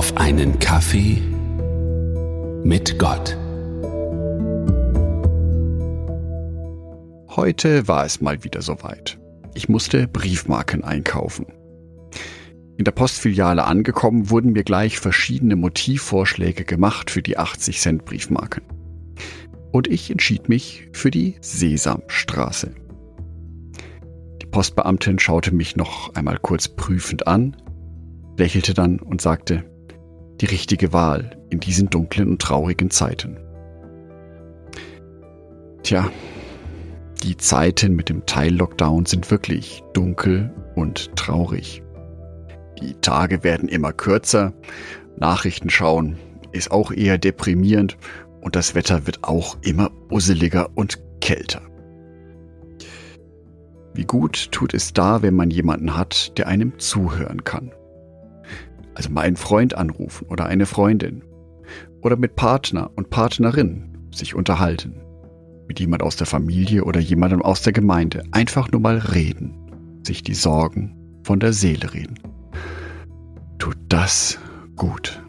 auf einen Kaffee mit Gott. Heute war es mal wieder soweit. Ich musste Briefmarken einkaufen. In der Postfiliale angekommen wurden mir gleich verschiedene Motivvorschläge gemacht für die 80 Cent Briefmarken. Und ich entschied mich für die Sesamstraße. Die Postbeamtin schaute mich noch einmal kurz prüfend an, lächelte dann und sagte, die richtige Wahl in diesen dunklen und traurigen Zeiten. Tja, die Zeiten mit dem Teil-Lockdown sind wirklich dunkel und traurig. Die Tage werden immer kürzer, Nachrichten schauen ist auch eher deprimierend und das Wetter wird auch immer usseliger und kälter. Wie gut tut es da, wenn man jemanden hat, der einem zuhören kann. Also mal einen Freund anrufen oder eine Freundin. Oder mit Partner und Partnerin sich unterhalten. Mit jemand aus der Familie oder jemandem aus der Gemeinde. Einfach nur mal reden. Sich die Sorgen von der Seele reden tut das gut.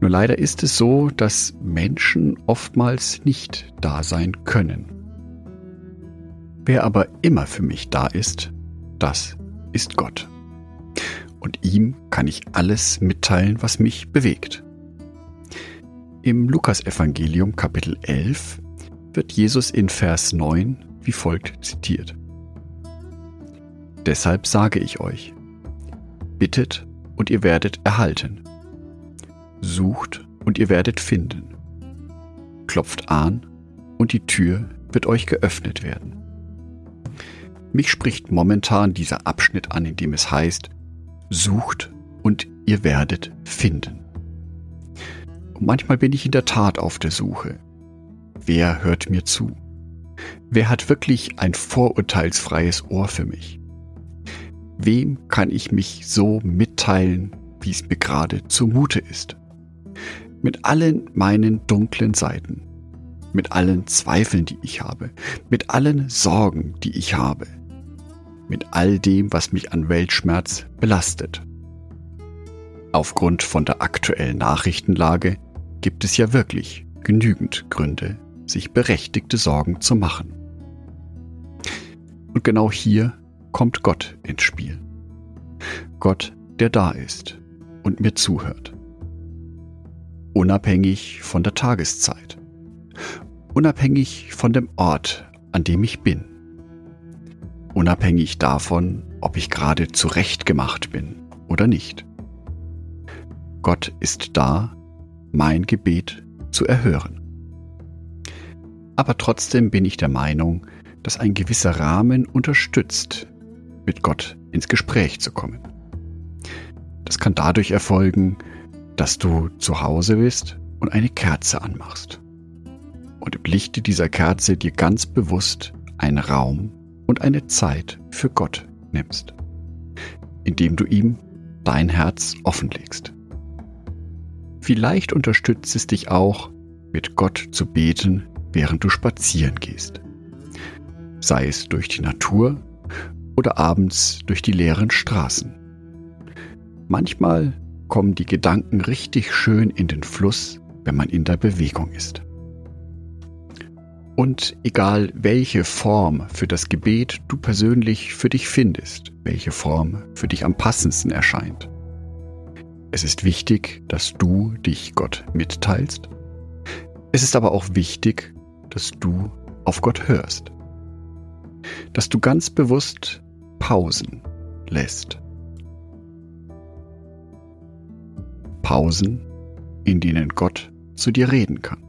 Nur leider ist es so, dass Menschen oftmals nicht da sein können. Wer aber immer für mich da ist, das ist Gott. Und ihm kann ich alles mitteilen, was mich bewegt. Im Lukasevangelium Kapitel 11 wird Jesus in Vers 9 wie folgt zitiert. Deshalb sage ich euch, Bittet und ihr werdet erhalten. Sucht und ihr werdet finden. Klopft an und die Tür wird euch geöffnet werden. Mich spricht momentan dieser Abschnitt an, in dem es heißt, sucht und ihr werdet finden. Und manchmal bin ich in der Tat auf der Suche. Wer hört mir zu? Wer hat wirklich ein vorurteilsfreies Ohr für mich? Wem kann ich mich so mitteilen, wie es mir gerade zumute ist? Mit allen meinen dunklen Seiten, mit allen Zweifeln, die ich habe, mit allen Sorgen, die ich habe, mit all dem, was mich an Weltschmerz belastet. Aufgrund von der aktuellen Nachrichtenlage gibt es ja wirklich genügend Gründe, sich berechtigte Sorgen zu machen. Und genau hier kommt Gott ins Spiel. Gott, der da ist und mir zuhört. Unabhängig von der Tageszeit. Unabhängig von dem Ort, an dem ich bin. Unabhängig davon, ob ich gerade zurechtgemacht bin oder nicht. Gott ist da, mein Gebet zu erhören. Aber trotzdem bin ich der Meinung, dass ein gewisser Rahmen unterstützt, mit Gott ins Gespräch zu kommen. Das kann dadurch erfolgen, dass du zu Hause bist und eine Kerze anmachst. Und im Lichte dieser Kerze dir ganz bewusst einen Raum und eine Zeit für Gott nimmst, indem du ihm dein Herz offenlegst. Vielleicht unterstützt es dich auch, mit Gott zu beten, während du spazieren gehst. Sei es durch die Natur oder abends durch die leeren Straßen. Manchmal kommen die Gedanken richtig schön in den Fluss, wenn man in der Bewegung ist. Und egal welche Form für das Gebet du persönlich für dich findest, welche Form für dich am passendsten erscheint. Es ist wichtig, dass du dich Gott mitteilst. Es ist aber auch wichtig, dass du auf Gott hörst. Dass du ganz bewusst Pausen lässt. Pausen, in denen Gott zu dir reden kann.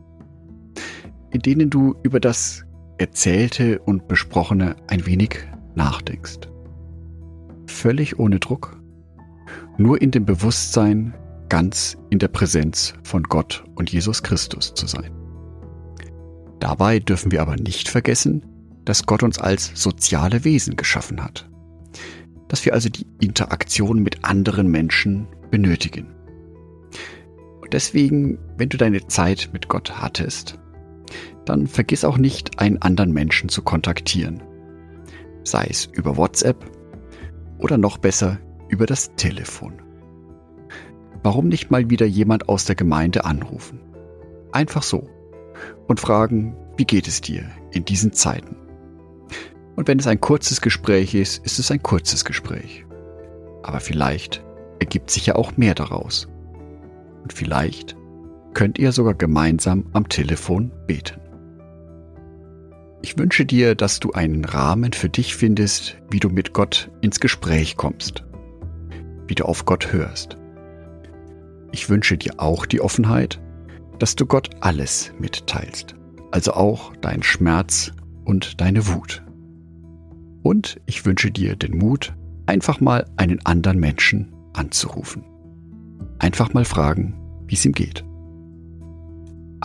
In denen du über das Erzählte und Besprochene ein wenig nachdenkst. Völlig ohne Druck, nur in dem Bewusstsein, ganz in der Präsenz von Gott und Jesus Christus zu sein. Dabei dürfen wir aber nicht vergessen, dass Gott uns als soziale Wesen geschaffen hat dass wir also die Interaktion mit anderen Menschen benötigen. Und deswegen, wenn du deine Zeit mit Gott hattest, dann vergiss auch nicht, einen anderen Menschen zu kontaktieren. Sei es über WhatsApp oder noch besser über das Telefon. warum nicht mal wieder jemand aus der Gemeinde anrufen? Einfach so. Und fragen, wie geht es dir in diesen Zeiten? Und wenn es ein kurzes Gespräch ist, ist es ein kurzes Gespräch. Aber vielleicht ergibt sich ja auch mehr daraus. Und vielleicht könnt ihr sogar gemeinsam am Telefon beten. Ich wünsche dir, dass du einen Rahmen für dich findest, wie du mit Gott ins Gespräch kommst, wie du auf Gott hörst. Ich wünsche dir auch die Offenheit, dass du Gott alles mitteilst, also auch deinen Schmerz und deine Wut. Und ich wünsche dir den Mut, einfach mal einen anderen Menschen anzurufen. Einfach mal fragen, wie es ihm geht.